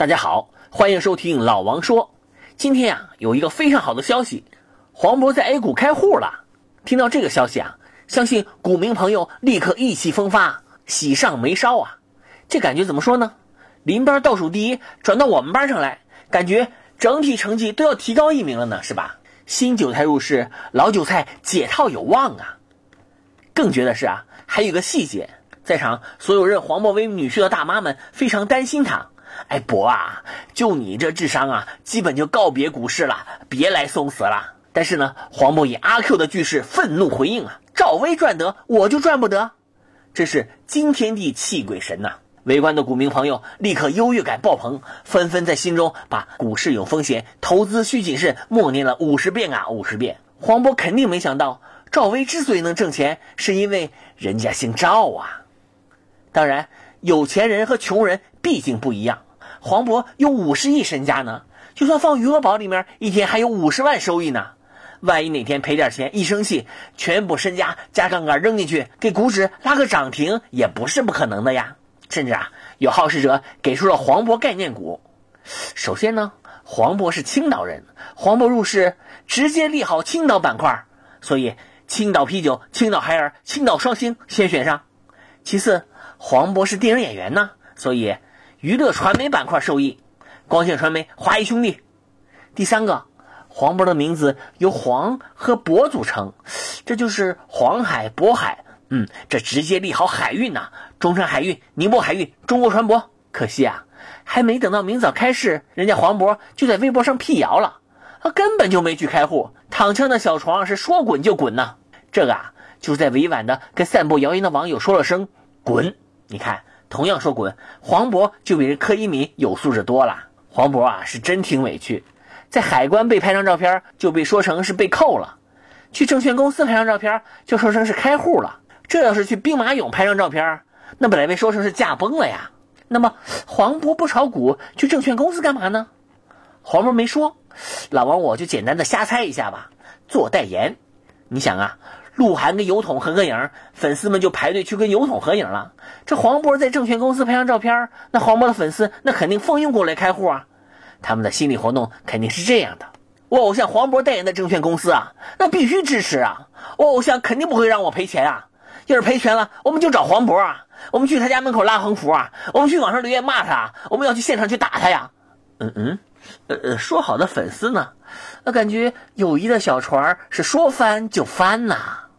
大家好，欢迎收听老王说。今天呀，有一个非常好的消息，黄渤在 A 股开户了。听到这个消息啊，相信股民朋友立刻意气风发，喜上眉梢啊。这感觉怎么说呢？邻班倒数第一转到我们班上来，感觉整体成绩都要提高一名了呢，是吧？新韭菜入市，老韭菜解套有望啊。更绝的是啊，还有个细节，在场所有认黄渤为女婿的大妈们非常担心他。哎，博啊，就你这智商啊，基本就告别股市了，别来送死了。但是呢，黄渤以阿 Q 的句式愤怒回应啊：“赵薇赚得，我就赚不得，这是惊天地泣鬼神呐！”围观的股民朋友立刻优越感爆棚，纷纷在心中把“股市有风险，投资需谨慎”默念了五十遍啊，五十遍。黄渤肯定没想到，赵薇之所以能挣钱，是因为人家姓赵啊。当然，有钱人和穷人毕竟不一样。黄渤有五十亿身家呢，就算放余额宝里面，一天还有五十万收益呢。万一哪天赔点钱，一生气，全部身家加杠杆扔进去，给股指拉个涨停，也不是不可能的呀。甚至啊，有好事者给出了黄渤概念股。首先呢，黄渤是青岛人，黄渤入市直接利好青岛板块，所以青岛啤酒、青岛海尔、青岛双星先选上。其次，黄渤是电影演员呢，所以。娱乐传媒板块受益，光线传媒、华谊兄弟。第三个，黄渤的名字由黄和渤组成，这就是黄海、渤海。嗯，这直接利好海运呐，中山海运、宁波海运、中国船舶。可惜啊，还没等到明早开市，人家黄渤就在微博上辟谣了，他根本就没去开户，躺枪的小床是说滚就滚呐。这个啊，就是在委婉的跟散播谣言的网友说了声滚。你看。同样说滚，黄渤就比柯一敏有素质多了。黄渤啊，是真挺委屈，在海关被拍张照片就被说成是被扣了，去证券公司拍张照片就说成是开户了。这要是去兵马俑拍张照片，那本来被说成是驾崩了呀。那么黄渤不炒股去证券公司干嘛呢？黄渤没说，老王我就简单的瞎猜一下吧，做代言。你想啊。鹿晗跟油桶合个影，粉丝们就排队去跟油桶合影了。这黄渤在证券公司拍张照片，那黄渤的粉丝那肯定蜂拥过来开户啊。他们的心理活动肯定是这样的：我偶像黄渤代言的证券公司啊，那必须支持啊。我偶像肯定不会让我赔钱啊。要是赔钱了，我们就找黄渤啊，我们去他家门口拉横幅啊，我们去网上留言骂他，我们要去现场去打他呀。嗯嗯，呃呃，说好的粉丝呢？那感觉友谊的小船是说翻就翻呐。